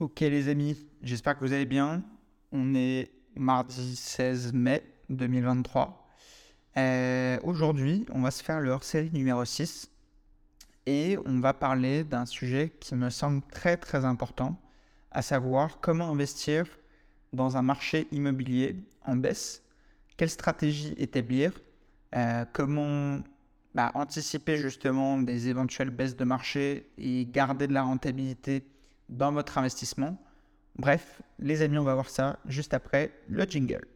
Ok les amis, j'espère que vous allez bien. On est mardi 16 mai 2023. Euh, Aujourd'hui, on va se faire le hors-série numéro 6 et on va parler d'un sujet qui me semble très très important, à savoir comment investir dans un marché immobilier en baisse, quelle stratégie établir, euh, comment bah, anticiper justement des éventuelles baisses de marché et garder de la rentabilité dans votre investissement. Bref, les amis, on va voir ça juste après le jingle.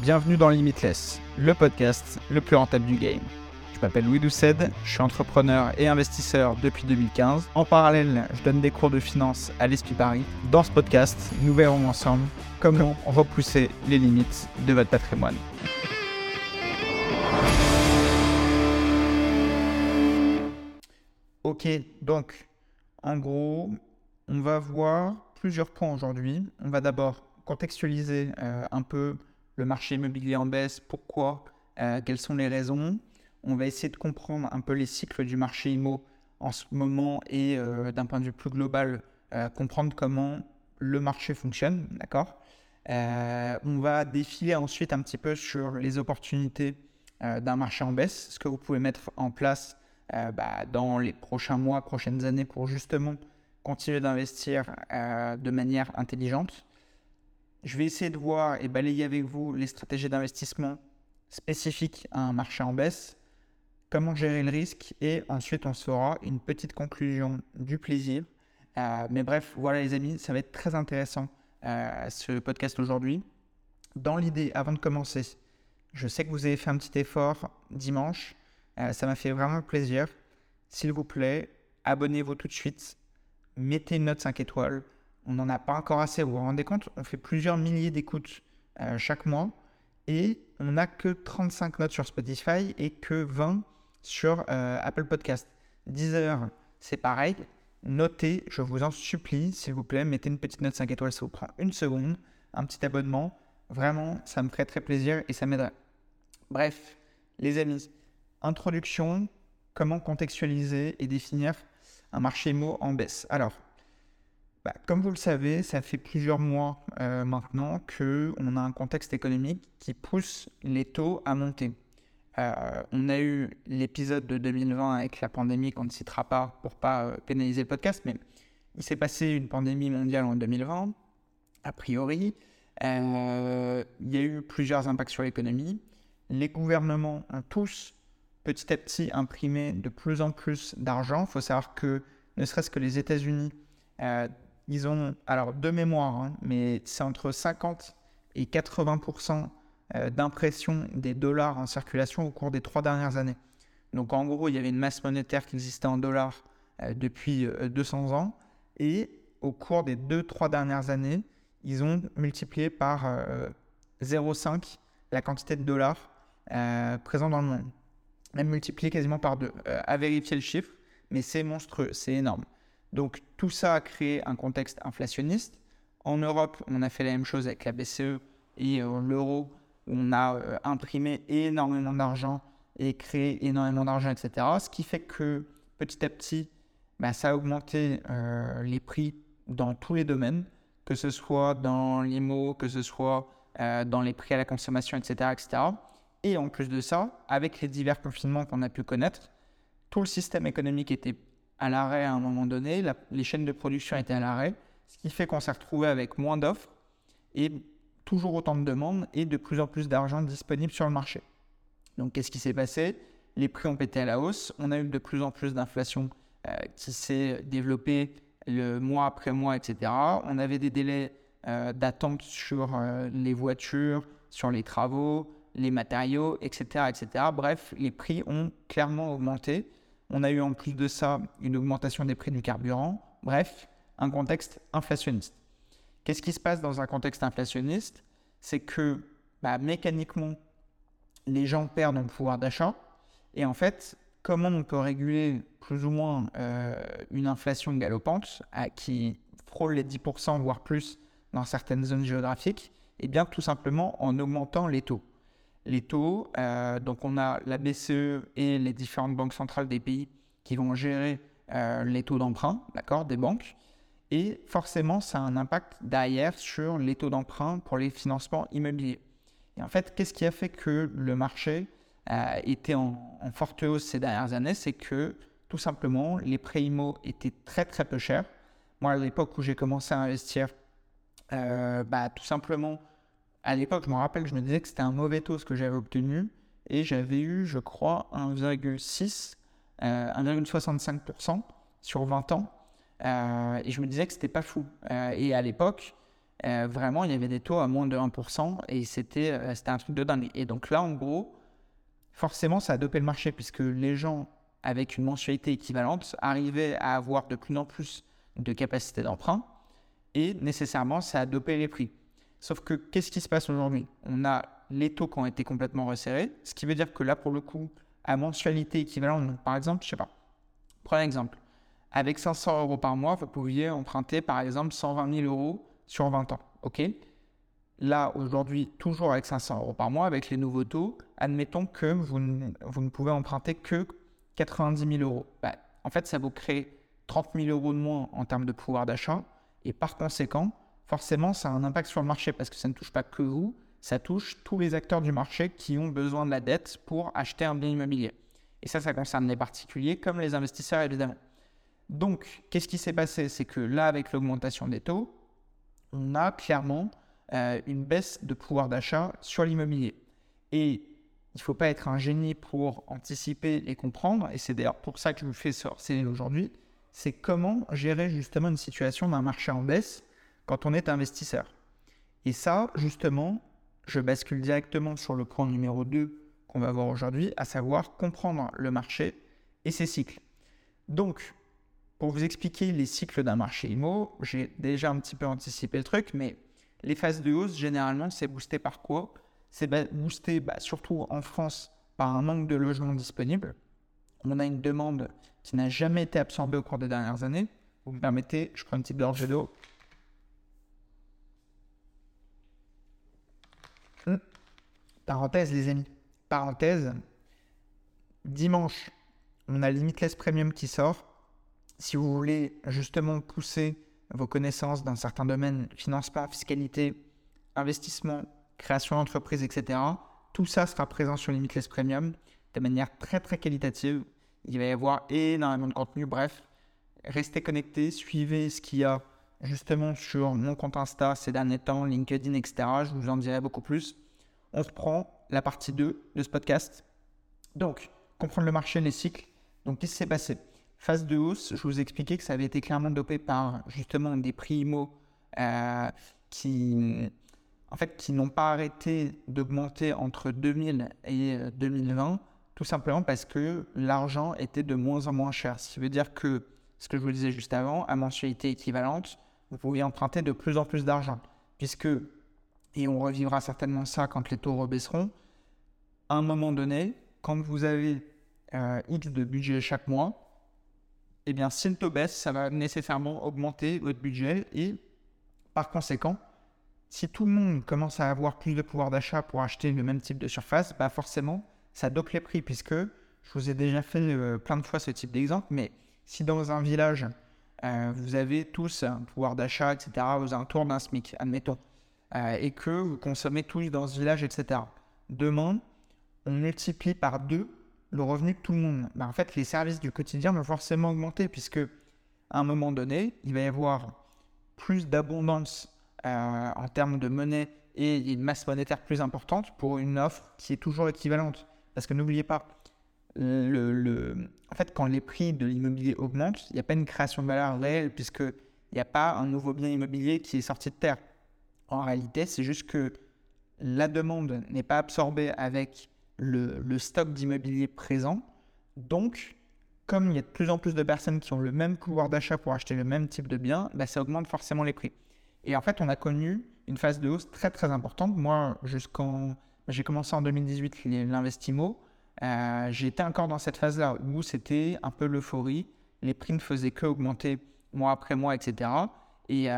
Bienvenue dans Limitless, le podcast le plus rentable du game. Je m'appelle Louis Doucet, je suis entrepreneur et investisseur depuis 2015. En parallèle, je donne des cours de finance à l'Esprit Paris. Dans ce podcast, nous verrons ensemble comment repousser les limites de votre patrimoine. Ok, donc en gros, on va voir plusieurs points aujourd'hui. On va d'abord contextualiser euh, un peu le marché immobilier en baisse, pourquoi, euh, quelles sont les raisons. On va essayer de comprendre un peu les cycles du marché IMO en ce moment et euh, d'un point de vue plus global, comprendre comment le marché fonctionne, d'accord On va défiler ensuite un petit peu sur les opportunités d'un marché en baisse, ce que vous pouvez mettre en place bah, dans les prochains mois, prochaines années pour justement continuer d'investir euh, de manière intelligente. Je vais essayer de voir et balayer avec vous les stratégies d'investissement spécifiques à un marché en baisse, comment gérer le risque et ensuite on se fera une petite conclusion du plaisir. Euh, mais bref, voilà les amis, ça va être très intéressant euh, ce podcast aujourd'hui. Dans l'idée, avant de commencer, je sais que vous avez fait un petit effort dimanche, ça m'a fait vraiment plaisir. S'il vous plaît, abonnez-vous tout de suite mettez une note 5 étoiles. On n'en a pas encore assez, vous vous rendez compte On fait plusieurs milliers d'écoutes euh, chaque mois et on n'a que 35 notes sur Spotify et que 20 sur euh, Apple Podcast. 10 heures, c'est pareil. Notez, je vous en supplie, s'il vous plaît, mettez une petite note 5 étoiles, ça vous prend une seconde, un petit abonnement. Vraiment, ça me ferait très plaisir et ça m'aiderait. Bref, les amis, introduction, comment contextualiser et définir un marché mot en baisse. Alors, bah, comme vous le savez, ça fait plusieurs mois euh, maintenant qu'on a un contexte économique qui pousse les taux à monter. Euh, on a eu l'épisode de 2020 avec la pandémie qu'on ne citera pas pour pas euh, pénaliser le podcast, mais il s'est passé une pandémie mondiale en 2020, a priori. il y a eu plusieurs impacts sur l'économie. Les gouvernements ont tous petit à petit imprimer de plus en plus d'argent. Il faut savoir que, ne serait-ce que les États-Unis, euh, ils ont, alors de mémoire, hein, mais c'est entre 50 et 80% euh, d'impression des dollars en circulation au cours des trois dernières années. Donc en gros, il y avait une masse monétaire qui existait en dollars euh, depuis 200 ans. Et au cours des deux, trois dernières années, ils ont multiplié par 0,5 la quantité de dollars présents dans le monde même multiplié quasiment par deux. Euh, à vérifier le chiffre, mais c'est monstrueux, c'est énorme. Donc tout ça a créé un contexte inflationniste. En Europe, on a fait la même chose avec la BCE et euh, l'euro. On a euh, imprimé énormément d'argent et créé énormément d'argent, etc. Ce qui fait que petit à petit, bah, ça a augmenté les prix dans tous les domaines, que ce soit dans l'IMO, que ce soit dans les prix à la consommation, etc. etc. Et en plus de ça, avec les divers confinements qu'on a pu connaître, tout le système économique était à l'arrêt à un moment donné, les chaînes de production étaient à l'arrêt, ce qui fait qu'on s'est retrouvé avec moins d'offres et toujours autant de demandes et de plus en plus d'argent disponible sur le marché. Donc qu'est-ce qui s'est passé? Les prix ont pété à la hausse, on a eu de plus en plus d'inflation euh, qui s'est développée le mois après mois, etc. On avait des délais euh, d'attente sur euh, les voitures, sur les travaux, les matériaux, etc., etc. Bref, les prix ont clairement augmenté. On a eu en plus de ça une augmentation des prix du carburant. Bref, un contexte inflationniste. Qu'est-ce qui se passe dans un contexte inflationniste? C'est que bah, mécaniquement, les gens perdent en pouvoir d'achat. Et en fait, comment on peut réguler plus ou moins euh, une inflation galopante qui frôle les 10%, voire plus dans certaines zones géographiques? Eh bien, tout simplement en augmentant les taux les taux. Euh, donc on a la BCE et les différentes banques centrales des pays qui vont gérer euh, les taux d'emprunt, d'accord, des banques. Et forcément, ça a un impact derrière sur les taux d'emprunt pour les financements immobiliers. Et en fait, qu'est-ce qui a fait que le marché a été en, forte hausse ces dernières années? C'est que tout simplement, les prêts IMO étaient très très peu chers. Moi, à l'époque où j'ai commencé à investir, euh, bah, tout simplement, à l'époque, je me rappelle, je me disais que c'était un mauvais taux ce que j'avais obtenu et j'avais eu, je crois, 1,6, 1,65% sur 20 ans. Euh, et je me disais que c'était pas fou. Euh, et à l'époque, euh, vraiment, il y avait des taux à moins de 1% et c'était c'était un truc de dingue. Et donc là, en gros, forcément, ça a dopé le marché puisque les gens avec une mensualité équivalente arrivaient à avoir de plus en plus de capacité d'emprunt et nécessairement, ça a dopé les prix. Sauf que qu'est-ce qui se passe aujourd'hui? On a les taux qui ont été complètement resserrés, ce qui veut dire que là, pour le coup, à mensualité équivalente, par exemple, je sais pas, prenez un exemple, avec 500 euros par mois, vous pouviez emprunter par exemple 120 000 euros sur 20 ans. OK? Là, aujourd'hui, toujours avec 500 euros par mois, avec les nouveaux taux, admettons que vous ne, vous ne pouvez emprunter que 90 000 euros. Bah, en fait, ça vous crée 30 000 euros de moins en termes de pouvoir d'achat. Et par conséquent, forcément, ça a un impact sur le marché parce que ça ne touche pas que vous, ça touche tous les acteurs du marché qui ont besoin de la dette pour acheter un bien immobilier. Et ça, ça concerne les particuliers comme les investisseurs, évidemment. Donc, qu'est-ce qui s'est passé? C'est que là, avec l'augmentation des taux, on a clairement euh, une baisse de pouvoir d'achat sur l'immobilier. Et il ne faut pas être un génie pour anticiper et comprendre, et c'est d'ailleurs pour ça que je vous fais sortir aujourd'hui, c'est comment gérer justement une situation d'un marché en baisse quand on est investisseur. Et ça, justement, je bascule directement sur le point numéro 2 qu'on va voir aujourd'hui, à savoir comprendre le marché et ses cycles. Donc, pour vous expliquer les cycles d'un marché IMO, j'ai déjà un petit peu anticipé le truc, mais les phases de hausse, généralement, c'est boosté par quoi? C'est boosté bah, surtout en France par un manque de logements disponibles. On a une demande qui n'a jamais été absorbée au cours des dernières années. Vous me permettez, je prends une petite gorgée d'eau. Parenthèse, les amis. Parenthèse. Dimanche, on a Limitless Premium qui sort si vous voulez justement pousser vos connaissances dans certains domaines, financement, fiscalité, investissement, création d'entreprise, etc., tout ça sera présent sur Limitless Premium de manière très très qualitative. Il va y avoir énormément de contenu. Bref, restez connectés, suivez ce qu'il y a justement sur mon compte Insta ces derniers temps, LinkedIn, etc. Je vous en dirai beaucoup plus. On reprend la partie 2 de ce podcast. Donc, comprendre le marché, les cycles. Donc, qu'est-ce qui s'est passé? Phase de hausse, je vous expliquais que ça avait été clairement dopé par justement des prix IMO euh, qui, en fait, qui n'ont pas arrêté d'augmenter entre 2000 et 2020, euh, tout simplement parce que l'argent était de moins en moins cher. Ce qui veut dire que, ce que je vous disais juste avant, à mensualité équivalente, vous pouvez emprunter de plus en plus d'argent. Puisque, et on revivra certainement ça quand les taux rebaisseront, à un moment donné, quand vous avez euh, X de budget chaque mois, eh bien, si le taux baisse, ça va nécessairement augmenter votre budget et par conséquent, si tout le monde commence à avoir plus de pouvoir d'achat pour acheter le même type de surface, bah forcément, ça dope les prix puisque je vous ai déjà fait euh, plein de fois ce type d'exemple, mais si dans un village, euh, vous avez tous un pouvoir d'achat, etc., aux alentours d'un SMIC, admettons, euh, et que vous consommez tous dans ce village, etc., demain, on multiplie par deux le revenu de tout le monde. Ben, en fait, les services du quotidien vont forcément augmenter puisque à un moment donné, il va y avoir plus d'abondance euh, en termes de monnaie et une masse monétaire plus importante pour une offre qui est toujours équivalente. Parce que n'oubliez pas, en fait, quand les prix de l'immobilier augmentent, il n'y a pas une création de valeur réelle puisqu'il n'y a pas un nouveau bien immobilier qui est sorti de terre. En réalité, c'est juste que la demande n'est pas absorbée avec le, stock d'immobilier présent. Donc, comme il y a de plus en plus de personnes qui ont le même pouvoir d'achat pour acheter le même type de bien, bah, ça augmente forcément les prix. Et en fait, on a connu une phase de hausse très très importante. Moi, jusqu'en. J'ai commencé en 2018 l'investimo. Euh, J'étais encore dans cette phase-là où c'était un peu l'euphorie. Les prix ne faisaient que augmenter mois après mois, etc. Et,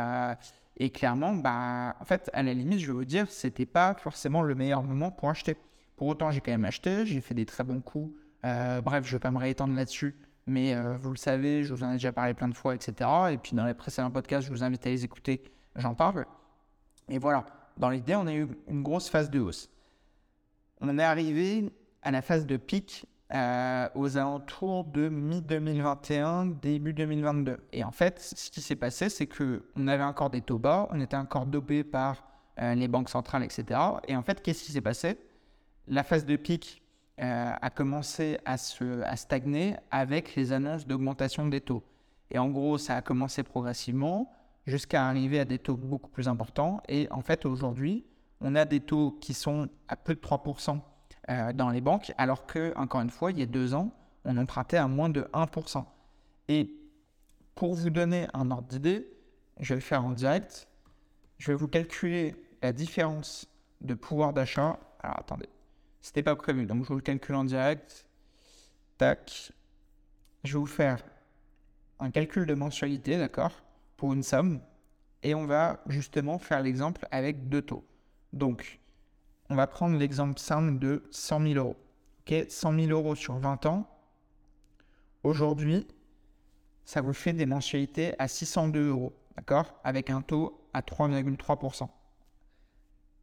et clairement, bah, en fait, à la limite, je vais vous dire, c'était pas forcément le meilleur moment pour acheter. Pour autant, j'ai quand même acheté, j'ai fait des très bons coups. Euh, bref, je vais pas me réétendre là-dessus, mais euh, vous le savez, je vous en ai déjà parlé plein de fois, etc. Et puis dans les précédents podcasts, je vous invite à les écouter, j'en parle. Et voilà, dans l'idée, on a eu une grosse phase de hausse. On est arrivé à la phase de pic euh, aux alentours de mi-2021, début 2022. Et en fait, ce qui s'est passé, c'est qu'on avait encore des taux bas, on était encore dopé par euh, les banques centrales, etc. Et en fait, qu'est-ce qui s'est passé? La phase de pic euh, a commencé à, se, à stagner avec les annonces d'augmentation des taux. Et en gros, ça a commencé progressivement jusqu'à arriver à des taux beaucoup plus importants. Et en fait, aujourd'hui, on a des taux qui sont à peu de 3% euh, dans les banques, alors que, encore une fois, il y a deux ans, on empruntait à moins de 1%. Et pour vous donner un ordre d'idée, je vais le faire en direct. Je vais vous calculer la différence de pouvoir d'achat. Alors attendez, c'était pas prévu, donc je vous le calcule en direct. Tac. Je vais vous faire un calcul de mensualité, d'accord, pour une somme. Et on va justement faire l'exemple avec deux taux. Donc, on va prendre l'exemple simple de 100 000 euros. Ok, 100 000 euros sur 20 ans. Aujourd'hui, ça vous fait des mensualités à 602 euros, d'accord? Avec un taux à 3,3%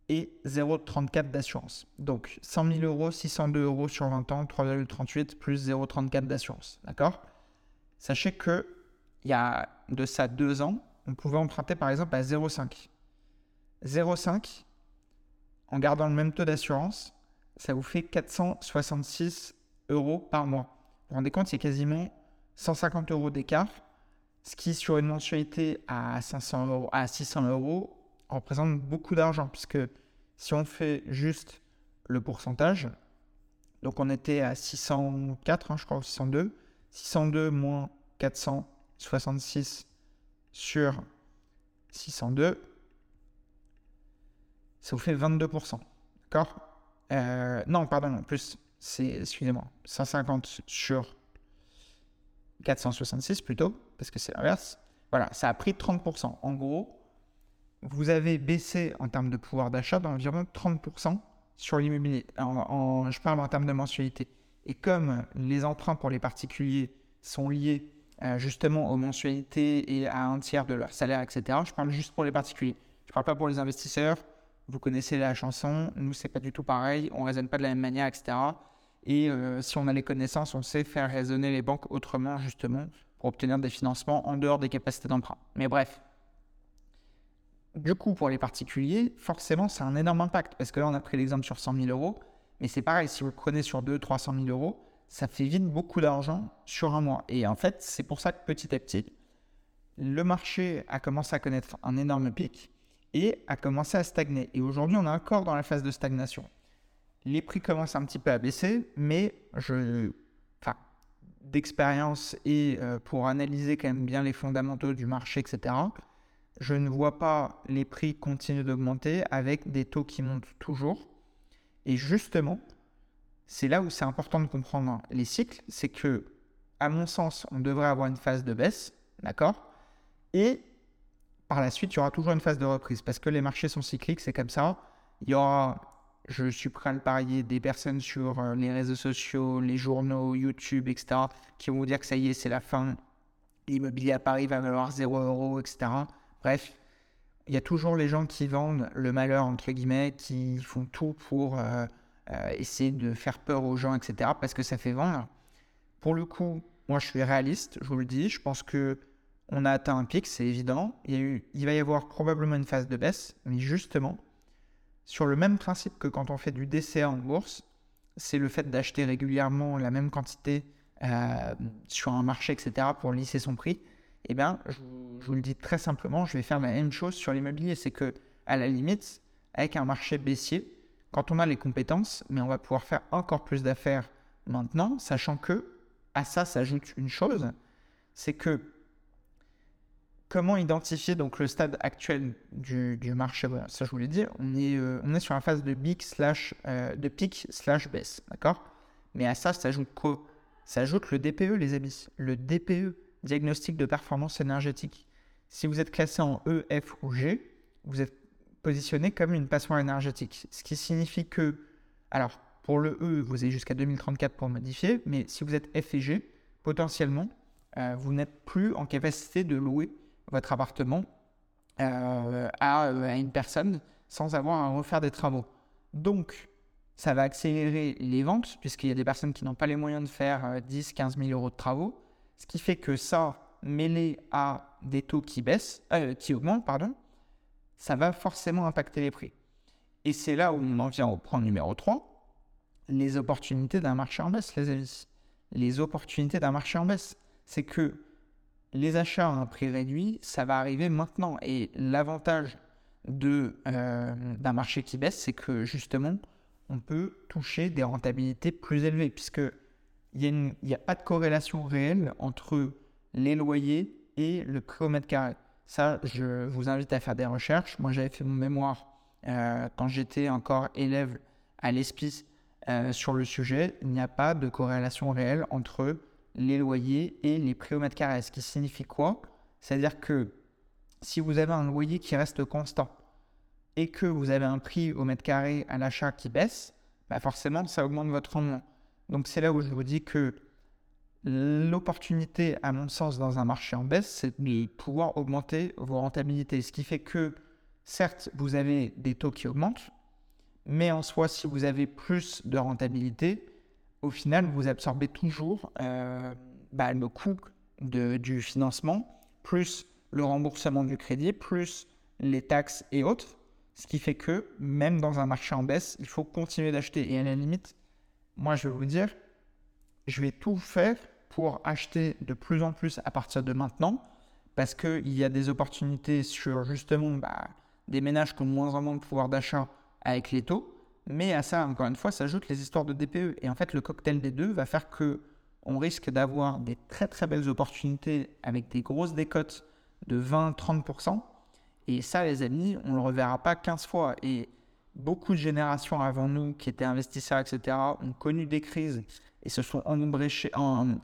et 0,34 d'assurance. Donc 100 000 euros, 602 euros sur 20 ans, 3,38 plus 0,34 d'assurance, d'accord? Sachez que il y a de ça deux ans, on pouvait emprunter par exemple à 0,5. 0,5, en gardant le même taux d'assurance, ça vous fait 466 euros par mois. Vous vous rendez compte, c'est quasiment 150 euros d'écart, ce qui sur une mensualité à, 500 euros, à 600 euros représente beaucoup d'argent, puisque si on fait juste le pourcentage, donc on était à 604, hein, je crois, 602, 602 moins 466 sur 602, ça vous fait 22%. D'accord? Euh, Non, pardon, en plus, c'est, excusez-moi, 150 sur 466 plutôt, parce que c'est l'inverse. Voilà, ça a pris 30%. En gros, vous avez baissé en termes de pouvoir d'achat d'environ 30% sur l'immobilier. Je parle en termes de mensualité. Et comme les emprunts pour les particuliers sont liés euh, justement aux mensualités et à un tiers de leur salaire, etc., je parle juste pour les particuliers. Je ne parle pas pour les investisseurs vous connaissez la chanson, nous c'est pas du tout pareil, on raisonne pas de la même manière, etc. Et euh, si on a les connaissances, on sait faire raisonner les banques autrement justement pour obtenir des financements en dehors des capacités d'emprunt. Mais bref, du coup pour les particuliers, forcément c'est un énorme impact parce que là on a pris l'exemple sur 100 000 euros, mais c'est pareil, si vous le prenez sur 2 300 000 euros, ça fait vite beaucoup d'argent sur un mois. Et en fait, c'est pour ça que petit à petit, le marché a commencé à connaître un énorme pic et a commencé à stagner. Et aujourd'hui, on est encore dans la phase de stagnation. Les prix commencent un petit peu à baisser, mais je, enfin, d'expérience et euh, pour analyser quand même bien les fondamentaux du marché, etc., je ne vois pas les prix continuer d'augmenter avec des taux qui montent toujours. Et justement, c'est là où c'est important de comprendre les cycles, c'est que, à mon sens, on devrait avoir une phase de baisse, d'accord? Et par la suite, il y aura toujours une phase de reprise parce que les marchés sont cycliques, c'est comme ça. Il y aura, je suis prêt à le parier, des personnes sur euh, les réseaux sociaux, les journaux, YouTube, etc., qui vont vous dire que ça y est, c'est la fin. L'immobilier à Paris va valoir 0 euros, etc. Bref, il y a toujours les gens qui vendent le malheur, entre guillemets, qui font tout pour euh, euh, essayer de faire peur aux gens, etc., parce que ça fait vendre. Pour le coup, moi, je suis réaliste, je vous le dis. Je pense que on a atteint un pic, c'est évident. Il, va y avoir probablement une phase de baisse, mais justement, sur le même principe que quand on fait du DCA en bourse, c'est le fait d'acheter régulièrement la même quantité euh, sur un marché, etc., pour lisser son prix. Eh bien, je, je, vous le dis très simplement, je vais faire la même chose sur l'immobilier. C'est que, à la limite, avec un marché baissier, quand on a les compétences, mais on va pouvoir faire encore plus d'affaires maintenant, sachant que à ça s'ajoute une chose, c'est que comment identifier donc le stade actuel du, marché Ça, je voulais dire, on est, euh, on est sur une phase de, big slash, euh, de pic slash baisse, d'accord? Mais à ça, ça ajoute quoi Ça ajoute le DPE, les amis. Le DPE, diagnostic de performance énergétique. Si vous êtes classé en E, F ou G, vous êtes positionné comme une passoire énergétique. Ce qui signifie que, alors, pour le E, vous avez jusqu'à 2034 pour modifier, mais si vous êtes F et G, potentiellement, euh, vous n'êtes plus en capacité de louer votre appartement euh, à, à, une personne sans avoir à refaire des travaux. Donc, ça va accélérer les ventes, puisqu'il y a des personnes qui n'ont pas les moyens de faire 10, 15 000 euros de travaux. Ce qui fait que ça, mêlé à des taux qui baissent, euh, qui augmentent, pardon, ça va forcément impacter les prix. Et c'est là où on en vient au point numéro 3, les opportunités d'un marché en baisse, les amis. Les opportunités d'un marché en baisse, c'est que les achats à un prix réduit, ça va arriver maintenant. Et l'avantage euh, d'un marché qui baisse, c'est que justement, on peut toucher des rentabilités plus élevées, puisque il n'y a, pas de corrélation réelle entre les loyers et le prix au mètre carré. Ça, je vous invite à faire des recherches. Moi, j'avais fait mon mémoire euh, quand j'étais encore élève à l'ESPIS euh, sur le sujet. Il n'y a pas de corrélation réelle entre les loyers et les prix au mètre carré. Ce qui signifie quoi? C'est-à-dire que si vous avez un loyer qui reste constant et que vous avez un prix au mètre carré à l'achat qui baisse, bah forcément, ça augmente votre rendement. Donc c'est là où je vous dis que l'opportunité, à mon sens, dans un marché en baisse, c'est de pouvoir augmenter vos rentabilités. Ce qui fait que, certes, vous avez des taux qui augmentent, mais en soi, si vous avez plus de rentabilité, au final, vous absorbez toujours euh, bah, le coût du financement, plus le remboursement du crédit, plus les taxes et autres. Ce qui fait que, même dans un marché en baisse, il faut continuer d'acheter. Et à la limite, moi, je vais vous dire, je vais tout faire pour acheter de plus en plus à partir de maintenant, parce qu'il y a des opportunités sur justement bah, des ménages qui ont moins en moins de pouvoir d'achat avec les taux. Mais à ça, encore une fois, s'ajoutent les histoires de DPE. Et en fait, le cocktail des deux va faire que on risque d'avoir des très très belles opportunités avec des grosses décotes de 20-30%. Et ça, les amis, on ne le reverra pas 15 fois. Et beaucoup de générations avant nous qui étaient investisseurs, etc., ont connu des crises et se sont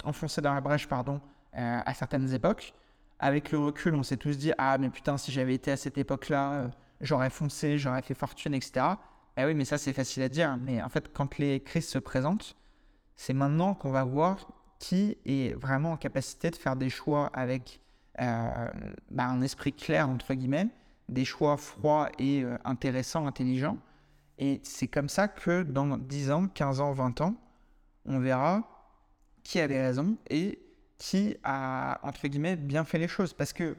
enfoncés dans la brèche pardon, euh, à certaines époques. Avec le recul, on s'est tous dit Ah, mais putain, si j'avais été à cette époque-là, euh, j'aurais foncé, j'aurais fait fortune, etc. Eh oui, mais ça, c'est facile à dire. Mais en fait, quand les crises se présentent, c'est maintenant qu'on va voir qui est vraiment en capacité de faire des choix avec euh, bah, un esprit clair, entre guillemets, des choix froids et intéressants, intelligents. Et c'est comme ça que dans 10 ans, 15 ans, 20 ans, on verra qui avait raison et qui a, entre guillemets, bien fait les choses. Parce que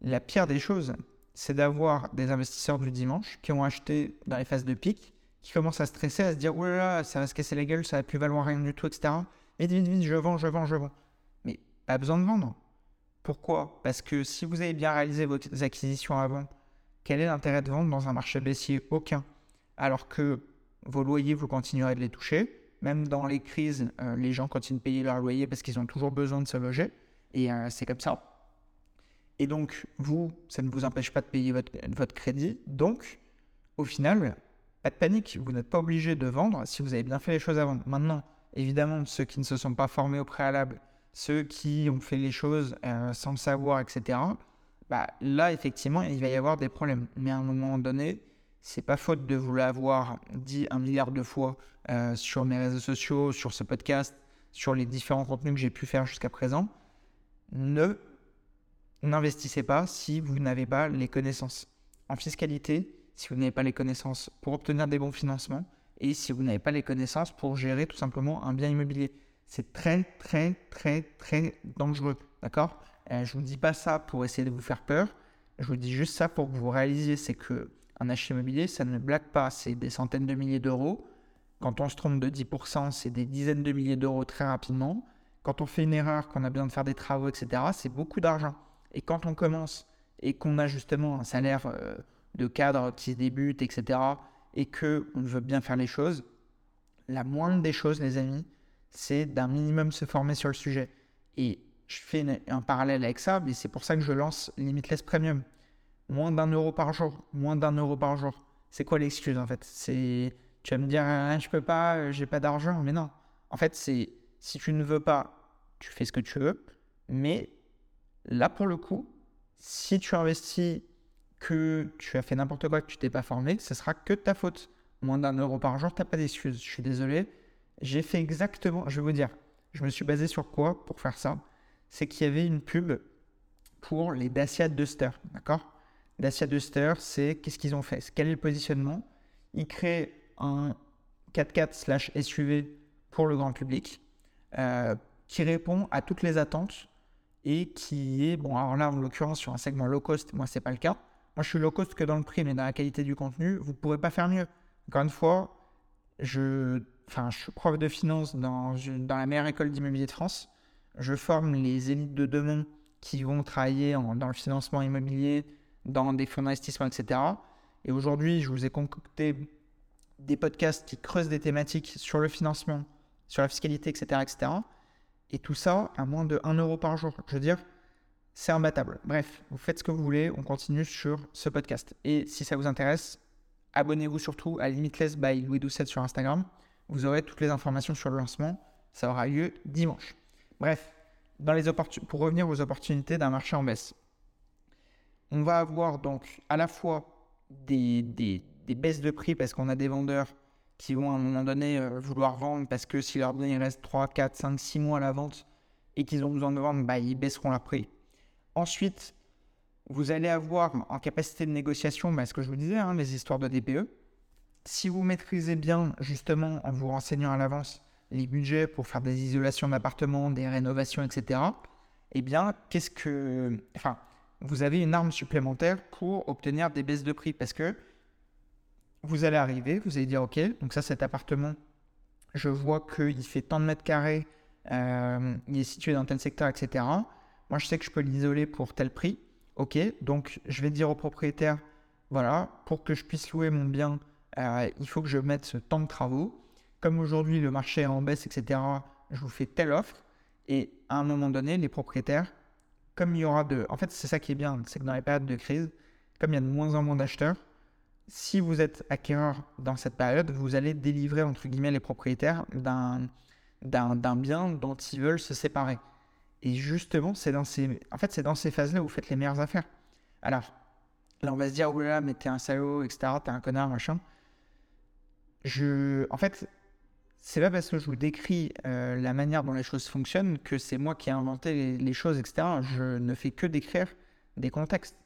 la pire des choses, c'est d'avoir des investisseurs du dimanche qui ont acheté dans les phases de pic, qui commencent à stresser, à se dire, oh là là, ça va se casser la gueule, ça va plus valoir rien du tout, etc. Et vite, vite, je vends, je vends, je vends. Mais pas besoin de vendre. Pourquoi? Parce que si vous avez bien réalisé vos acquisitions avant, quel est l'intérêt de vendre dans un marché baissier? Aucun. Alors que vos loyers, vous continuerez de les toucher même dans les crises, euh, les gens continuent de payer leur loyer parce qu'ils ont toujours besoin de se loger. Et euh, c'est comme ça. Et donc, vous, ça ne vous empêche pas de payer votre, crédit. Donc, au final, pas de panique. Vous n'êtes pas obligé de vendre si vous avez bien fait les choses avant. Maintenant, évidemment, ceux qui ne se sont pas formés au préalable, ceux qui ont fait les choses euh, sans le savoir, etc., bah, là, effectivement, il va y avoir des problèmes. Mais à un moment donné, c'est pas faute de vous l'avoir dit un milliard de fois euh, sur mes réseaux sociaux, sur ce podcast, sur les différents contenus que j'ai pu faire jusqu'à présent. Ne n'investissez pas si vous n'avez pas les connaissances en fiscalité, si vous n'avez pas les connaissances pour obtenir des bons financements et si vous n'avez pas les connaissances pour gérer tout simplement un bien immobilier. C'est très très très très dangereux, d'accord? Euh, Je ne vous dis pas ça pour essayer de vous faire peur. Je vous dis juste ça pour que vous réalisiez, c'est que un achat immobilier, ça ne blague pas, c'est des centaines de milliers d'euros. Quand on se trompe de 10%, c'est des dizaines de milliers d'euros très rapidement. Quand on fait une erreur, qu'on a besoin de faire des travaux, etc., c'est beaucoup d'argent. Et quand on commence et qu'on a justement un salaire euh, de cadre qui débute, etc., et que on veut bien faire les choses, la moindre des choses, les amis, c'est d'un minimum se former sur le sujet. Et je fais un parallèle avec ça, mais c'est pour ça que je lance Limitless Premium moins d'un euro par jour, moins d'un euro par jour. C'est quoi l'excuse en fait? C'est tu vas me dire ah, je peux pas, euh, j'ai pas d'argent, mais non. En fait, c'est si tu ne veux pas, tu fais ce que tu veux, mais là pour le coup, si tu investis que tu as fait n'importe quoi, que tu t'es pas formé, ce sera que de ta faute. Moins d'un euro par jour, t'as pas d'excuse. Je suis désolé. J'ai fait exactement, je vais vous dire, Je me suis basé sur quoi pour faire ça? C'est qu'il y avait une pub pour les Dacia Duster, d'accord? Dacia Duster, c'est qu'est-ce qu'ils ont fait? Quel est le positionnement? Ils créent un 4x4 SUV pour le grand public euh, qui répond à toutes les attentes et qui est, bon, alors là, en l'occurrence, sur un segment low cost, moi, c'est pas le cas. Moi, je suis low cost que dans le prix, mais dans la qualité du contenu, vous ne pourrez pas faire mieux. Encore une fois, je, je suis prof de finance dans, dans la meilleure école d'immobilier de France. Je forme les élites de demain qui vont travailler dans le financement immobilier, dans des fonds d'investissement, etc. Et aujourd'hui, je vous ai concocté des podcasts qui creusent des thématiques sur le financement, sur la fiscalité, etc. etc. Et tout ça à moins de 1 euro par jour. Je veux dire, c'est imbattable. Bref, vous faites ce que vous voulez, on continue sur ce podcast. Et si ça vous intéresse, abonnez-vous surtout à Limitless by Louis Doucet sur Instagram. Vous aurez toutes les informations sur le lancement. Ça aura lieu dimanche. Bref, pour revenir aux opportunités d'un marché en baisse on va avoir donc à la fois des, baisses de prix parce qu'on a des vendeurs qui vont à un moment donné euh, vouloir vendre parce que si leur bien il reste 3, 4, 5, 6 mois à la vente et qu'ils ont besoin de vendre, bah, ils baisseront leur prix. Ensuite, vous allez avoir en capacité de négociation bah, ce que je vous disais, hein, les histoires de DPE. Si vous maîtrisez bien, justement, en vous renseignant à l'avance, les budgets pour faire des isolations d'appartements, des rénovations, etc., eh bien, qu'est-ce que. Enfin, vous avez une arme supplémentaire pour obtenir des baisses de prix parce que vous allez arriver, vous allez dire ok, donc ça cet appartement, je vois qu'il fait tant de mètres carrés, euh, il est situé dans tel secteur, etc. Moi je sais que je peux l'isoler pour tel prix, ok, donc je vais dire au propriétaire, voilà, pour que je puisse louer mon bien, euh, il faut que je mette ce temps de travaux. Comme aujourd'hui le marché est en baisse, etc., je vous fais telle offre. Et à un moment donné, les propriétaires comme il y aura de... En fait, c'est ça qui est bien, c'est que dans les périodes de crise, comme il y a de moins en moins d'acheteurs, si vous êtes acquéreur dans cette période, vous allez délivrer, entre guillemets, les propriétaires d'un, bien dont ils veulent se séparer. Et justement, c'est dans ces, en fait, ces phases-là où vous faites les meilleures affaires. Alors, là, on va se dire, oh mais t'es un salaud, etc., t'es un connard, machin. Je, en fait, c'est pas parce que je vous décris euh, la manière dont les choses fonctionnent que c'est moi qui ai inventé les, choses, etc. Je ne fais que décrire des contextes.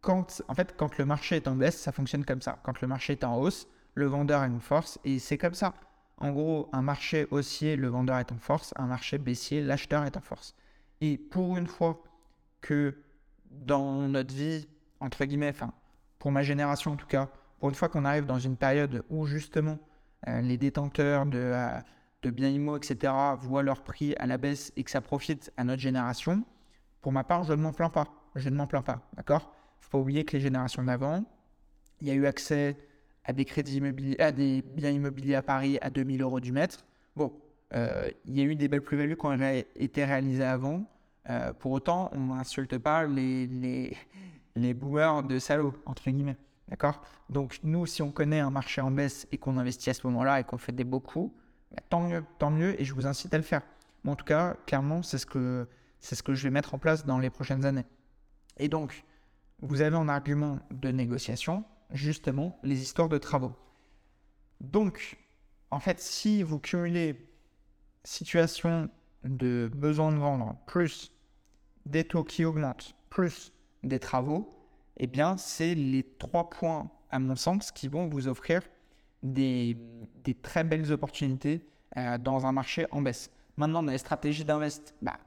Quand, en fait, quand le marché est en baisse, ça fonctionne comme ça. Quand le marché est en hausse, le vendeur a une force et c'est comme ça. En gros, un marché haussier, le vendeur est en force. Un marché baissier, l'acheteur est en force. Et pour une fois que dans notre vie, entre guillemets, enfin, pour ma génération en tout cas, pour une fois qu'on arrive dans une période où justement euh, les détenteurs de, euh, de biens immo, etc., voient leur prix à la baisse et que ça profite à notre génération, pour ma part, je ne m'en plains pas. Je ne m'en plains pas, d'accord? Faut pas oublier que les générations d'avant, il y a eu accès à des crédits immobiliers, à des biens immobiliers à Paris à 2000 euros du mètre. Bon, euh, il y a eu des belles plus-values qui ont été réalisées avant. pour autant, on n'insulte pas les, les, les boomers de salauds, entre guillemets. D'accord? Donc, nous, si on connaît un marché en baisse et qu'on investit à ce moment-là et qu'on fait des beaux coups, bah, tant mieux, tant mieux, et je vous incite à le faire. En tout cas, clairement, c'est ce, c'est ce que je vais mettre en place dans les prochaines années. Et donc, vous avez en argument de négociation, justement, les histoires de travaux. Donc, en fait, si vous cumulez situation de besoin de vendre, plus des taux qui augmentent, plus des travaux, eh bien, c'est les trois points, à mon sens, qui vont vous offrir des, très belles opportunités euh, dans un marché en baisse. Maintenant, dans les stratégies d'invest, bah,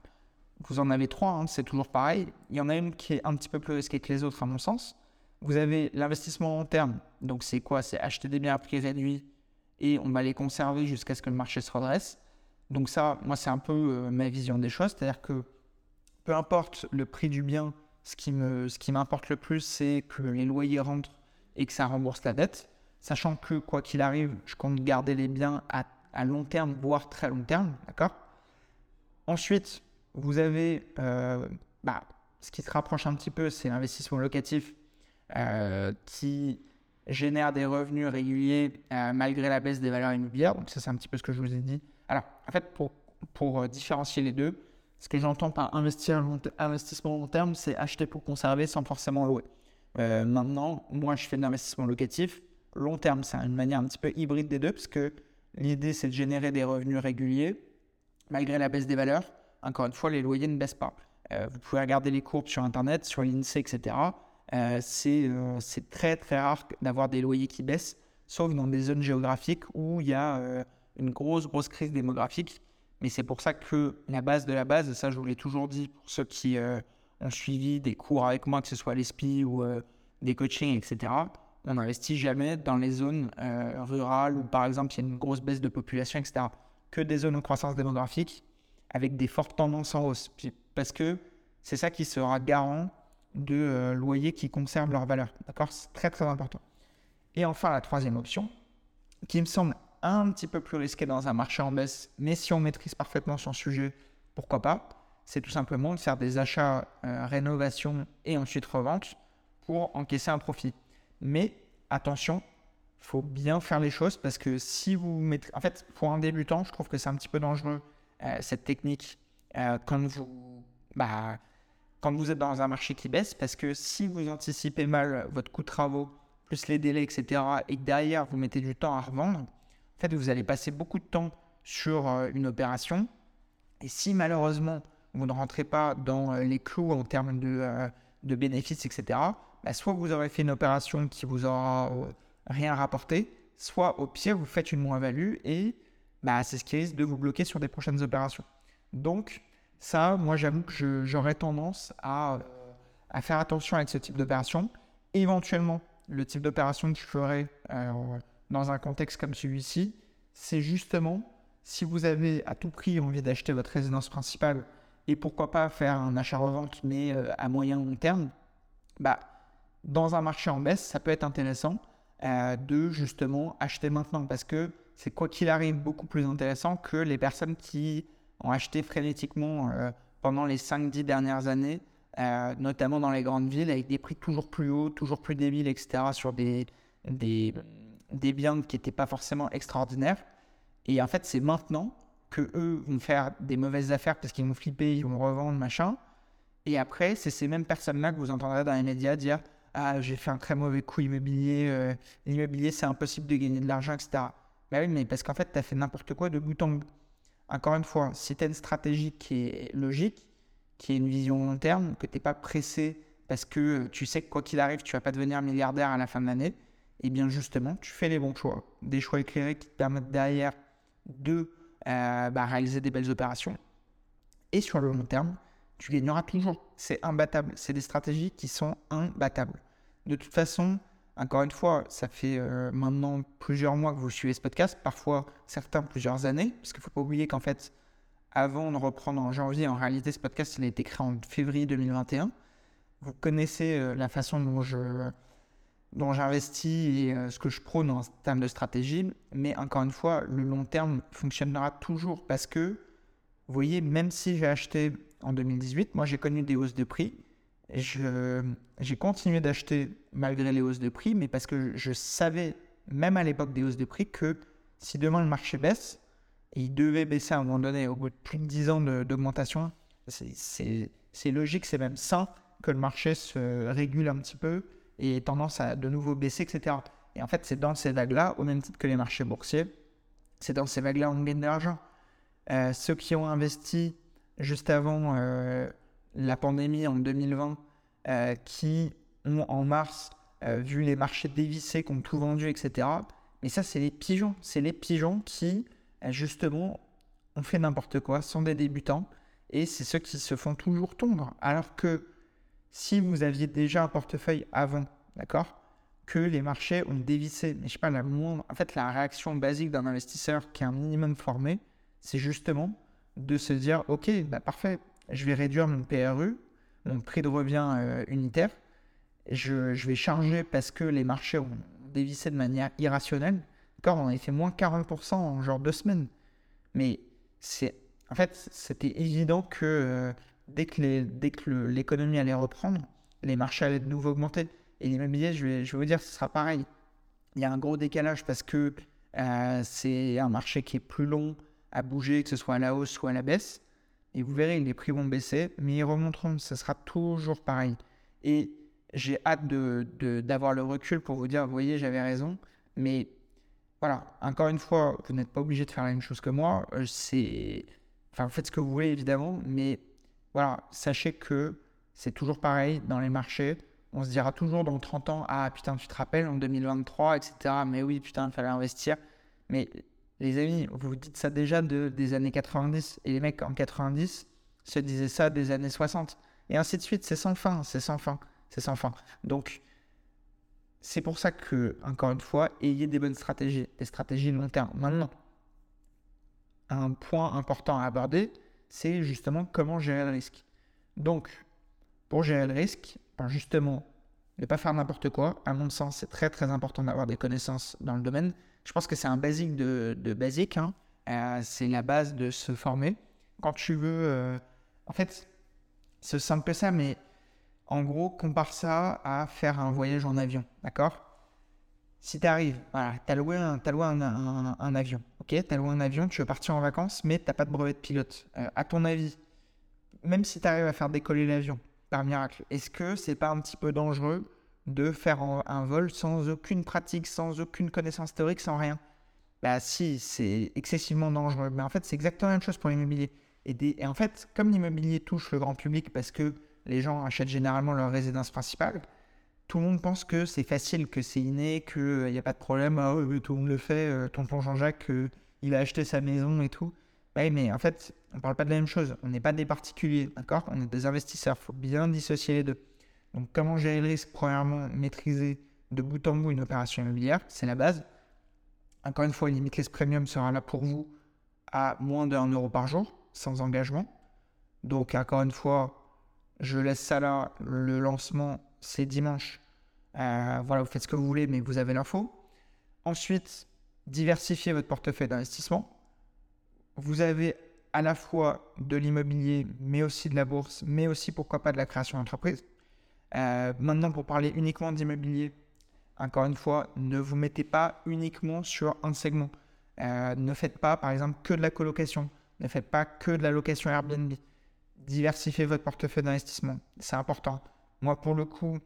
vous en avez trois, hein, c'est toujours pareil. Il y en a une qui est un petit peu plus risquée que les autres, à mon sens. Vous avez l'investissement long terme. Donc, c'est quoi? C'est acheter des biens à prix réduit et on va les conserver jusqu'à ce que le marché se redresse. Donc, ça, moi, c'est un peu euh, ma vision des choses. C'est-à-dire que peu importe le prix du bien ce qui m'importe le plus, c'est que les loyers rentrent et que ça rembourse la dette, sachant que quoi qu'il arrive, je compte garder les biens à, à long terme, voire très long terme, d'accord? Ensuite, vous avez euh, bah, ce qui se rapproche un petit peu, c'est l'investissement locatif euh, qui génère des revenus réguliers euh, malgré la baisse des valeurs immobilières. Donc ça, c'est un petit peu ce que je vous ai dit. Alors, en fait, pour, différencier les deux, ce que j'entends par investir investissement long terme, c'est acheter pour conserver sans forcément louer. Maintenant, moi, je fais de l'investissement locatif. Long terme, c'est une manière un petit peu hybride des deux, parce que l'idée, c'est de générer des revenus réguliers, malgré la baisse des valeurs, encore une fois, les loyers ne baissent pas. Euh, vous pouvez regarder les courbes sur Internet, sur l'INSEE, etc. Euh, c'est très très rare d'avoir des loyers qui baissent, sauf dans des zones géographiques où il y a une grosse grosse crise démographique. Mais c'est pour ça que la base de la base, et ça je vous l'ai toujours dit pour ceux qui ont suivi des cours avec moi, que ce soit l'ESPI ou des coachings, etc., on n'investit jamais dans les zones euh, rurales où, par exemple, il y a une grosse baisse de population, etc. Que des zones en croissance démographique avec des fortes tendances en hausse. Parce que c'est ça qui sera garant de euh, loyers qui conservent leur valeur. D'accord? C'est très, très important. Et enfin, la troisième option, qui me semble un petit peu plus risquée dans un marché en baisse, mais si on maîtrise parfaitement son sujet, pourquoi pas? C'est tout simplement de faire des achats, euh, rénovation et ensuite revente pour encaisser un profit. Mais attention, faut bien faire les choses parce que si vous mettez. En fait, pour un débutant, je trouve que c'est un petit peu dangereux cette technique euh, quand, vous, bah, quand vous êtes dans un marché qui baisse parce que si vous anticipez mal votre coût de travaux, plus les délais, etc., et que derrière vous mettez du temps à revendre, en fait, vous allez passer beaucoup de temps sur euh, une opération. Et si malheureusement vous ne rentrez pas dans les clous en termes de, de bénéfices, etc., bah, soit vous aurez fait une opération qui vous aura euh, rien rapporté, soit au pire, vous faites une moins-value et bah, c'est ce qui risque de vous bloquer sur des prochaines opérations. Donc, ça, moi, j'avoue que j'aurais tendance à, euh, à, faire attention avec ce type d'opération. Éventuellement, le type d'opération que je ferais euh, dans un contexte comme celui-ci, c'est justement si vous avez à tout prix envie d'acheter votre résidence principale et pourquoi pas faire un achat-revente, mais à moyen long terme, bah, dans un marché en baisse, ça peut être intéressant euh, de justement acheter maintenant parce que c'est quoi qu'il arrive beaucoup plus intéressant que les personnes qui ont acheté frénétiquement euh, pendant les 5-10 dernières années, euh, notamment dans les grandes villes, avec des prix toujours plus hauts, toujours plus débiles, etc., sur des, des, des biens qui n'étaient pas forcément extraordinaires. Et en fait, c'est maintenant que eux vont faire des mauvaises affaires parce qu'ils vont flipper, ils vont revendre, machin. Et après, c'est ces mêmes personnes-là que vous entendrez dans les médias dire ah, j'ai fait un très mauvais coup immobilier, euh, l'immobilier, c'est impossible de gagner de l'argent, etc. Bah oui, mais parce qu'en fait, tu as fait n'importe quoi de bout en bout. Encore une fois, si tu as une stratégie qui est logique, qui est une vision long terme, que tu n'es pas pressé parce que tu sais que quoi qu'il arrive, tu vas pas devenir milliardaire à la fin de l'année, et eh bien justement, tu fais les bons choix. Des choix éclairés qui te permettent derrière de euh, bah, réaliser des belles opérations. Et sur le long terme, tu gagneras toujours. C'est imbattable. C'est des stratégies qui sont imbattables. De toute façon, encore une fois, ça fait euh, maintenant plusieurs mois que vous suivez ce podcast, parfois certains plusieurs années, parce qu'il ne faut pas oublier qu'en fait, avant de reprendre en janvier, en réalité, ce podcast, il a été créé en février 2021. Vous connaissez euh, la façon dont je dont j'investis et euh, ce que je prône en termes de stratégie, mais encore une fois, le long terme fonctionnera toujours parce que, vous voyez, même si j'ai acheté en 2018, moi j'ai connu des hausses de prix. J'ai continué d'acheter malgré les hausses de prix, mais parce que je savais, même à l'époque des hausses de prix, que si demain le marché baisse, et il devait baisser à un moment donné, au bout de plus de 10 ans d'augmentation, c'est logique, c'est même sain que le marché se régule un petit peu et ait tendance à de nouveau baisser, etc. Et en fait, c'est dans ces vagues-là, au même titre que les marchés boursiers, c'est dans ces vagues-là où on gagne de l'argent. Euh, ceux qui ont investi juste avant euh, la pandémie en 2020, euh, qui ont en mars euh, vu les marchés dévissés, qui ont tout vendu, etc. Mais ça, c'est les pigeons. C'est les pigeons qui, justement, ont fait n'importe quoi, sont des débutants, et c'est ceux qui se font toujours tondre. Alors que si vous aviez déjà un portefeuille avant, d'accord que les marchés ont dévissé, mais je sais pas, la moindre... En fait, la réaction basique d'un investisseur qui est un minimum formé, c'est justement de se dire, ok, bah parfait, je vais réduire mon PRU, mon prix de revient euh, unitaire, je, vais charger parce que les marchés ont dévissé de manière irrationnelle. D'accord, on a fait moins 40% en genre deux semaines. Mais c'est, en fait, c'était évident que euh, dès que, dès que l'économie allait reprendre, les marchés allaient de nouveau augmenter. Et l'immobilier, je vais, je vais vous dire, ce sera pareil. Il y a un gros décalage parce que euh, c'est un marché qui est plus long, à bouger, que ce soit à la hausse ou à la baisse. Et vous verrez, les prix vont baisser, mais ils remonteront. Ce sera toujours pareil. Et j'ai hâte d'avoir de, d'avoir le recul pour vous dire, voyez, j'avais raison. Mais voilà, encore une fois, vous n'êtes pas obligé de faire la même chose que moi. Euh, c'est Enfin, faites ce que vous voulez, évidemment, mais voilà, sachez que c'est toujours pareil dans les marchés. On se dira toujours dans 30 ans, ah putain, tu te rappelles, en 2023, etc. Mais oui, putain, il fallait investir. Mais les amis, vous dites ça déjà de, des années 90. Et les mecs en 90 se disaient ça des années 60. Et ainsi de suite. C'est sans fin, c'est sans fin, c'est sans fin. Donc, c'est pour ça que, encore une fois, ayez des bonnes stratégies, des stratégies long terme. Maintenant, un point important à aborder, c'est justement comment gérer le risque. Donc, pour gérer le risque, ben, justement, ne pas faire n'importe quoi. À mon sens, c'est très très important d'avoir des connaissances dans le domaine. Je pense que c'est un basique de, basique. Hein. Euh, c'est la base de se former. Quand tu veux. Euh, en fait, c'est simple que ça, mais en gros, compare ça à faire un voyage en avion, d'accord? Si tu arrives, voilà, tu as loué, un, un, avion, ok? Tu as loué un avion, tu veux partir en vacances, mais tu pas de brevet de pilote. Euh, à ton avis, même si tu arrives à faire décoller l'avion, par miracle, est-ce que c'est pas un petit peu dangereux de faire un, vol sans aucune pratique, sans aucune connaissance théorique, sans rien Bah si, c'est excessivement dangereux. Mais en fait, c'est exactement la même chose pour l'immobilier. Et, en fait, comme l'immobilier touche le grand public parce que les gens achètent généralement leur résidence principale. Tout le monde pense que c'est facile, que c'est inné, qu'il n'y euh, a pas de problème. Ah tout le monde le fait. Euh, tonton Jean-Jacques, euh, il a acheté sa maison et tout. Mais en fait, on ne parle pas de la même chose. On n'est pas des particuliers, d'accord? On est des investisseurs. Il faut bien dissocier les deux. Donc, comment gérer le risque? Premièrement, maîtriser de bout en bout une opération immobilière, c'est la base. Encore une fois, Limitless Premium sera là pour vous à moins d'un euro par jour, sans engagement. Donc, encore une fois, je laisse ça là. Le lancement, c'est dimanche. Euh, voilà, vous faites ce que vous voulez, mais vous avez l'info. Ensuite, diversifiez votre portefeuille d'investissement. Vous avez à la fois de l'immobilier, mais aussi de la bourse, mais aussi pourquoi pas de la création d'entreprise. Euh, maintenant, pour parler uniquement d'immobilier, encore une fois, ne vous mettez pas uniquement sur un segment. Euh, ne faites pas, par exemple, que de la colocation. Ne faites pas que de la location Airbnb diversifier votre portefeuille d'investissement. C'est important. Moi, pour le coup,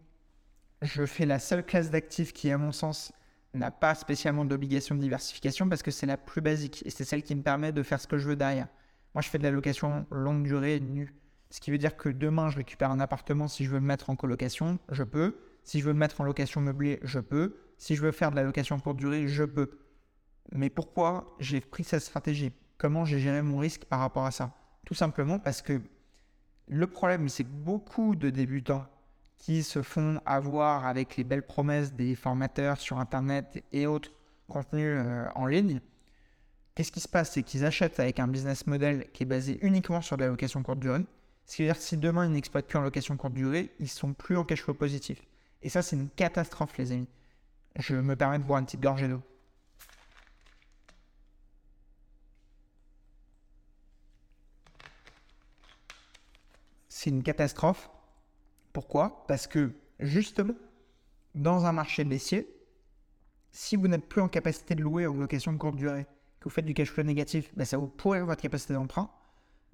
je fais la seule classe d'actifs qui, à mon sens, n'a pas spécialement d'obligation de diversification parce que c'est la plus basique et c'est celle qui me permet de faire ce que je veux derrière. Moi, je fais de la location longue durée nue. Ce qui veut dire que demain, je récupère un appartement. Si je veux le mettre en colocation, je peux. Si je veux le mettre en location meublée, je peux. Si je veux faire de la location courte durée, je peux. Mais pourquoi j'ai pris cette stratégie? Comment j'ai géré mon risque par rapport à ça? Tout simplement parce que le problème, c'est que beaucoup de débutants qui se font avoir avec les belles promesses des formateurs sur Internet et autres contenus euh, en ligne, qu'est-ce qui se passe? C'est qu'ils achètent avec un business model qui est basé uniquement sur de la location courte durée. Ce qui veut dire que si demain ils n'exploitent plus en location courte durée, ils sont plus en cash flow positif. Et ça, c'est une catastrophe, les amis. Je me permets de boire une petite gorgée d'eau. c'est une catastrophe. Pourquoi? Parce que justement, dans un marché baissier, si vous n'êtes plus en capacité de louer en location courte durée, que vous faites du cash flow négatif, ben ça vous pourrir votre capacité d'emprunt.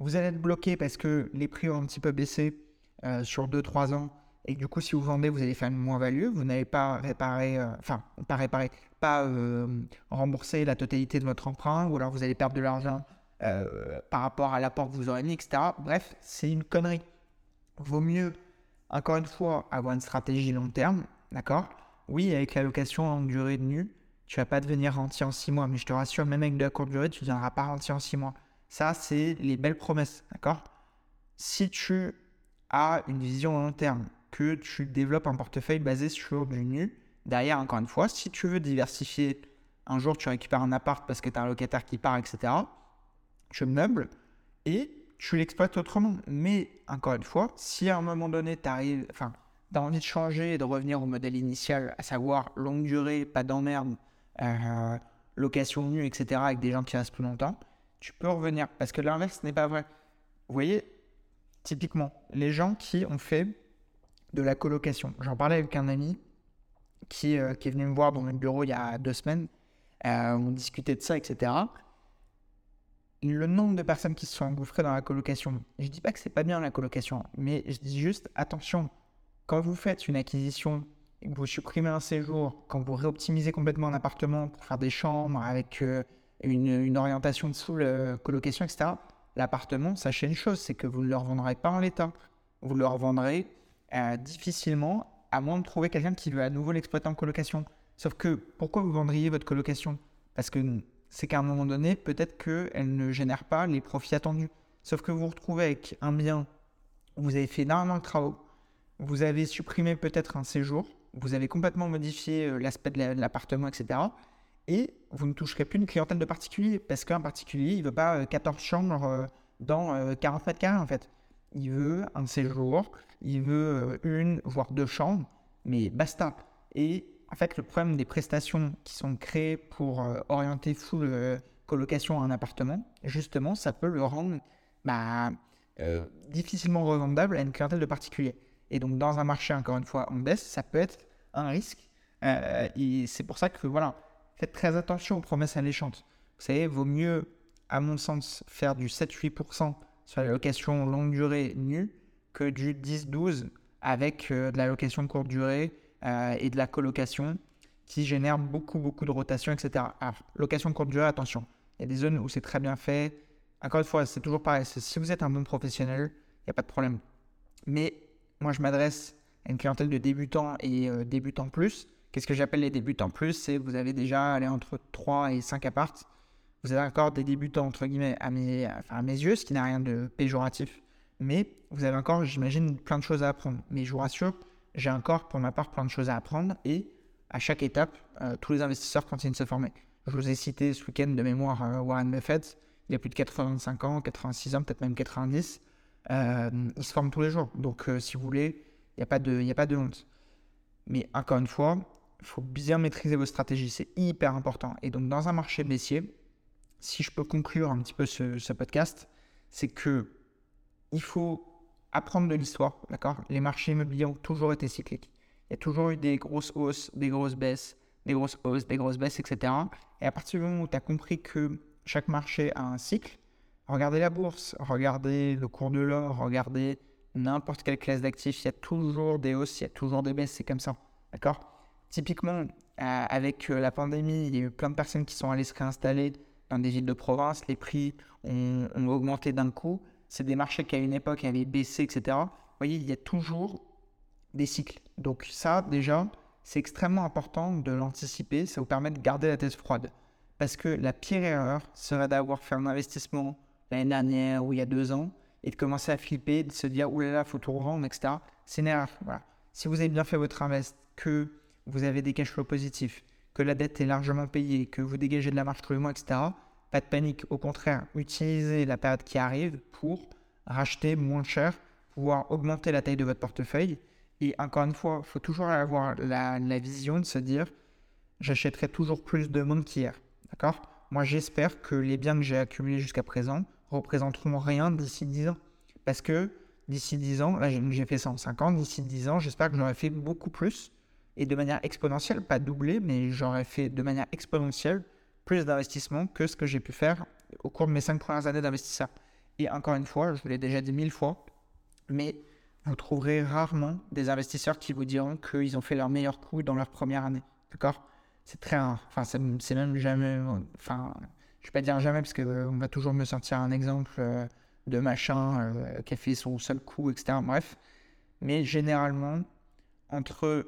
Vous allez être bloqué parce que les prix ont un petit peu baissé euh, sur 2-3 ans. Et du coup, si vous vendez, vous allez faire une moins-value. Vous n'allez pas réparer, euh, enfin, pas réparer, pas euh, rembourser la totalité de votre emprunt, ou alors vous allez perdre de l'argent par rapport à l'apport que vous aurez mis, etc. Bref, c'est une connerie vaut mieux, encore une fois, avoir une stratégie long terme, d'accord? Oui, avec la location en durée de nu, tu vas pas devenir rentier en 6 mois, mais je te rassure, même avec de la courte durée, tu ne deviendras pas rentier en 6 mois. Ça, c'est les belles promesses, d'accord? Si tu as une vision long terme, que tu développes un portefeuille basé sur du nu, derrière, encore une fois, si tu veux diversifier, un jour tu récupères un appart parce que tu as un locataire qui part, etc., tu meubles et tu l'exploites autrement. Mais encore une fois, si à un moment donné, tu as envie de changer et de revenir au modèle initial, à savoir longue durée, pas d'emmerde, euh, location nue, etc., avec des gens qui restent plus longtemps, tu peux revenir. Parce que l'inverse n'est pas vrai. Vous voyez, typiquement, les gens qui ont fait de la colocation. J'en parlais avec un ami qui, euh, est venu me voir dans mon bureau il y a deux semaines. Euh, on discutait de ça, etc le nombre de personnes qui se sont engouffrées dans la colocation. Je dis pas que c'est pas bien la colocation, mais je dis juste attention, quand vous faites une acquisition que vous supprimez un séjour, quand vous réoptimisez complètement un appartement pour faire des chambres avec euh, une, orientation de sous la colocation, etc., l'appartement, sachez une chose, c'est que vous ne le revendrez pas en l'état. Vous le revendrez euh, difficilement, à moins de trouver quelqu'un qui veut à nouveau l'exploiter en colocation. Sauf que, pourquoi vous vendriez votre colocation? Parce que c'est qu'à un moment donné, peut-être qu'elle ne génère pas les profits attendus. Sauf que vous vous retrouvez avec un bien, vous avez fait énormément de travaux, vous avez supprimé peut-être un séjour, vous avez complètement modifié euh, l'aspect de l'appartement, etc. Et vous ne toucherez plus une clientèle de particulier, parce qu'un particulier, il ne veut pas 14 euh, chambres euh, dans 40 mètres carrés, en fait. Il veut un séjour, il veut une, voire deux chambres, mais basta. Et en fait, le problème des prestations qui sont créées pour orienter full colocation à un appartement, justement, ça peut le rendre bah, difficilement revendable à une clientèle de particulier. Et donc, dans un marché, encore une fois, en baisse, ça peut être un risque. Euh, et c'est pour ça que, voilà, faites très attention aux promesses alléchantes. Vous savez, vaut mieux, à mon sens, faire du 7-8% sur la location longue durée nue que du 10-12 avec euh, de la location courte durée euh, et de la colocation qui génère beaucoup, beaucoup de rotation, etc. Alors, location courte durée, attention. Il y a des zones où c'est très bien fait. Encore une fois, c'est toujours pareil. Si vous êtes un bon professionnel, il n'y a pas de problème. Mais moi, je m'adresse à une clientèle de débutants et euh, débutants plus. Qu'est-ce que j'appelle les débutants plus C'est vous avez déjà allé entre 3 et 5 appartes. Vous avez encore des débutants, entre guillemets, à mes, à mes yeux, ce qui n'a rien de péjoratif. Mais vous avez encore, j'imagine, plein de choses à apprendre. Mais je vous rassure, j'ai encore, pour ma part, plein de choses à apprendre. Et à chaque étape, euh, tous les investisseurs continuent de se former. Je vous ai cité ce week-end de mémoire euh, Warren Buffett. Il a plus de 85 ans, 86 ans, peut-être même 90. Euh, ils se forment tous les jours. Donc, euh, si vous voulez, il n'y a, a pas de honte. Mais encore une fois, il faut bien maîtriser vos stratégies. C'est hyper important. Et donc, dans un marché baissier, si je peux conclure un petit peu ce, podcast, c'est que il faut apprendre de l'histoire. D'accord? Les marchés immobiliers ont toujours été cycliques. Il y a toujours eu des grosses hausses, des grosses baisses, des grosses hausses, des grosses baisses, etc. Et à partir du moment où tu as compris que chaque marché a un cycle, Regardez la bourse, regardez le cours de l'or, regardez n'importe quelle classe d'actifs, il y a toujours des hausses, il y a toujours des baisses, c'est comme ça. D'accord? Typiquement, euh, avec euh, la pandémie, il y a eu plein de personnes qui sont allées se réinstaller dans des villes de province, les prix ont, augmenté d'un coup. C'est des marchés qui à une époque avaient baissé, etc. Vous voyez, il y a toujours des cycles. Donc ça, déjà, c'est extrêmement important de l'anticiper, ça vous permet de garder la tête froide. Parce que la pire erreur serait d'avoir fait un investissement l'année dernière ou il y a deux ans et de commencer à flipper, de se dire oulala, là là, faut tout revendre, etc. C'est une erreur. Voilà. Si vous avez bien fait votre invest, que vous avez des cash flows positifs, que la dette est largement payée, que vous dégagez de la marge tous les mois, etc., pas de panique. Au contraire, utilisez la période qui arrive pour racheter moins cher, pouvoir augmenter la taille de votre portefeuille. Et encore une fois, il faut toujours avoir la, vision de se dire j'achèterai toujours plus de monde qu'hier. D'accord? Moi, j'espère que les biens que j'ai accumulés jusqu'à présent représenteront rien d'ici 10 ans. Parce que d'ici 10 ans, là j'ai fait ça en 5 ans, d'ici 10 ans, j'espère que j'aurai fait beaucoup plus et de manière exponentielle, pas doublée, mais j'aurais fait de manière exponentielle plus d'investissements que ce que j'ai pu faire au cours de mes 5 premières années d'investisseur. Et encore une fois, je vous l'ai déjà dit mille fois, mais vous trouverez rarement des investisseurs qui vous diront qu'ils ont fait leur meilleur coup dans leur première année. D'accord? C'est très rare. Enfin, c'est même jamais. Enfin, je vais pas dire jamais parce qu'on euh, va toujours me sortir un exemple euh, de machin euh, qui a fait son seul coup, etc. Bref. Mais généralement, entre.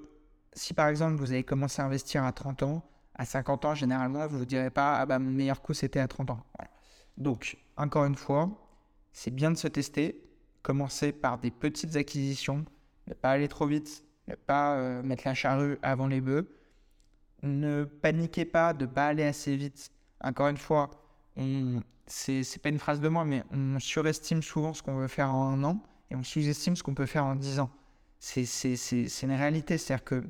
Si par exemple vous avez commencé à investir à 30 ans, à 50 ans, généralement, vous ne vous direz pas Ah bah mon meilleur coup c'était à 30 ans. Donc, encore une fois, c'est bien de se tester. Commencer par des petites acquisitions, ne pas aller trop vite, ne pas mettre la charrue avant les bœufs. Ne paniquez pas de ne pas aller assez vite encore une fois, c'est pas une phrase de moi, mais on surestime souvent ce qu'on veut faire en un an et on sous-estime ce qu'on peut faire en dix ans. C'est une réalité, c'est-à-dire que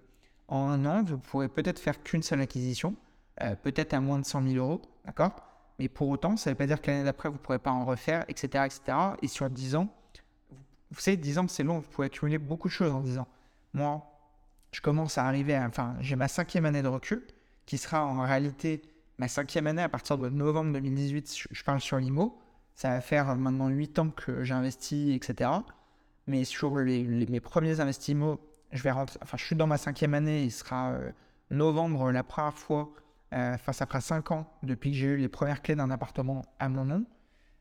en un an, vous pourrez peut-être faire qu'une seule acquisition, euh, peut-être à moins de 100 000 euros, d'accord? Mais pour autant, ça ne veut pas dire que l'année d'après, vous ne pourrez pas en refaire, etc., etc. Et sur 10 ans, vous savez, 10 ans, c'est long, vous pouvez accumuler beaucoup de choses en 10 ans. Moi, je commence à arriver à... Enfin, j'ai ma cinquième année de recul, qui sera en réalité ma cinquième année à partir de novembre 2018, je, parle sur l'IMO. Ça va faire maintenant 8 ans que j'ai investi, etc. Mais sur mes premiers investissements, je suis dans ma cinquième année, il sera euh, novembre la première fois, euh, enfin, ça fera 5 ans depuis que j'ai eu les premières clés d'un appartement à mon nom.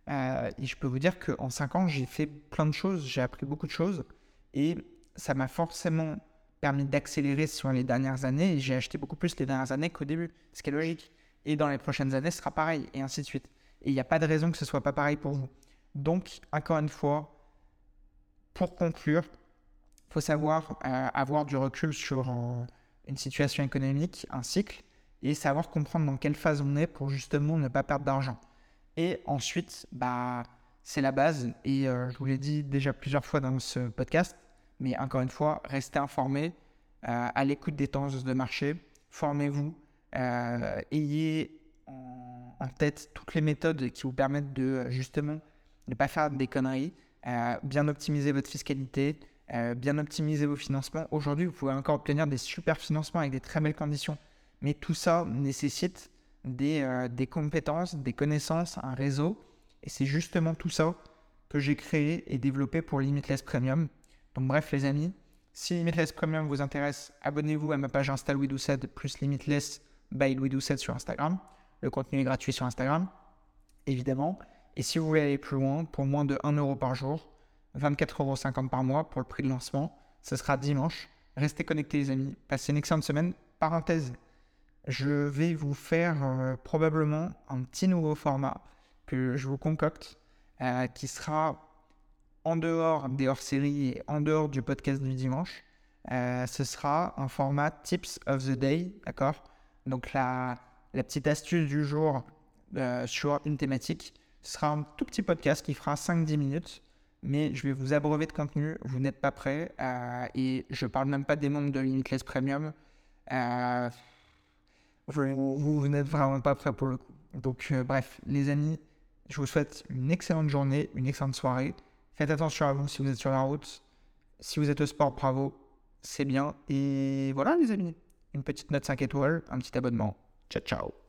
Euh, et je peux vous dire qu'en 5 ans, j'ai fait plein de choses, j'ai appris beaucoup de choses. Et ça m'a forcément permis d'accélérer sur les dernières années. J'ai acheté beaucoup plus les dernières années qu'au début, ce qui est logique. Et dans les prochaines années, ce sera pareil, et ainsi de suite. Et il n'y a pas de raison que ce soit pas pareil pour vous. Donc, encore une fois, pour conclure, faut savoir euh, avoir du recul sur euh, une situation économique, un cycle, et savoir comprendre dans quelle phase on est pour justement ne pas perdre d'argent. Et ensuite, bah, c'est la base, et euh, je vous l'ai dit déjà plusieurs fois dans ce podcast, mais encore une fois, restez informés, à l'écoute des tendances de marché, formez-vous, ayez en, tête toutes les méthodes qui vous permettent de justement ne pas faire des conneries, bien optimiser votre fiscalité, euh, bien optimiser vos financements. Aujourd'hui, vous pouvez encore obtenir des super financements avec des très belles conditions. Mais tout ça nécessite des, euh, des compétences, des connaissances, un réseau. Et c'est justement tout ça que j'ai créé et développé pour Limitless Premium. Donc bref les amis, si Limitless Premium vous intéresse, abonnez-vous à ma page Insta Louis Doucet plus Limitless by Louis Doucet sur Instagram. Le contenu est gratuit sur Instagram, évidemment. Et si vous voulez aller plus loin, pour moins de 1 euro par jour, 24,50 euros par mois pour le prix de lancement, ce sera dimanche. Restez connectés les amis, passez une excellente semaine. Parenthèse, je vais vous faire euh, probablement un petit nouveau format que je vous concocte, euh, qui sera en dehors des hors-séries et en dehors du podcast du dimanche. Euh, ce sera un format Tips of the Day, d'accord? Donc la, la petite astuce du jour sur une thématique ce sera un tout petit podcast qui fera 5-10 minutes, mais je vais vous abreuver de contenu. Vous n'êtes pas prêts. Euh, et je parle même pas des membres de Limitless Premium. Euh, vous, n'êtes vraiment pas prêts pour le coup. Donc, euh, bref, les amis, je vous souhaite une excellente journée, une excellente soirée. Faites attention à vous si vous êtes sur la route. Si vous êtes au sport, bravo, c'est bien. Et voilà, les amis, une petite note 5 étoiles, un petit abonnement. Ciao, ciao.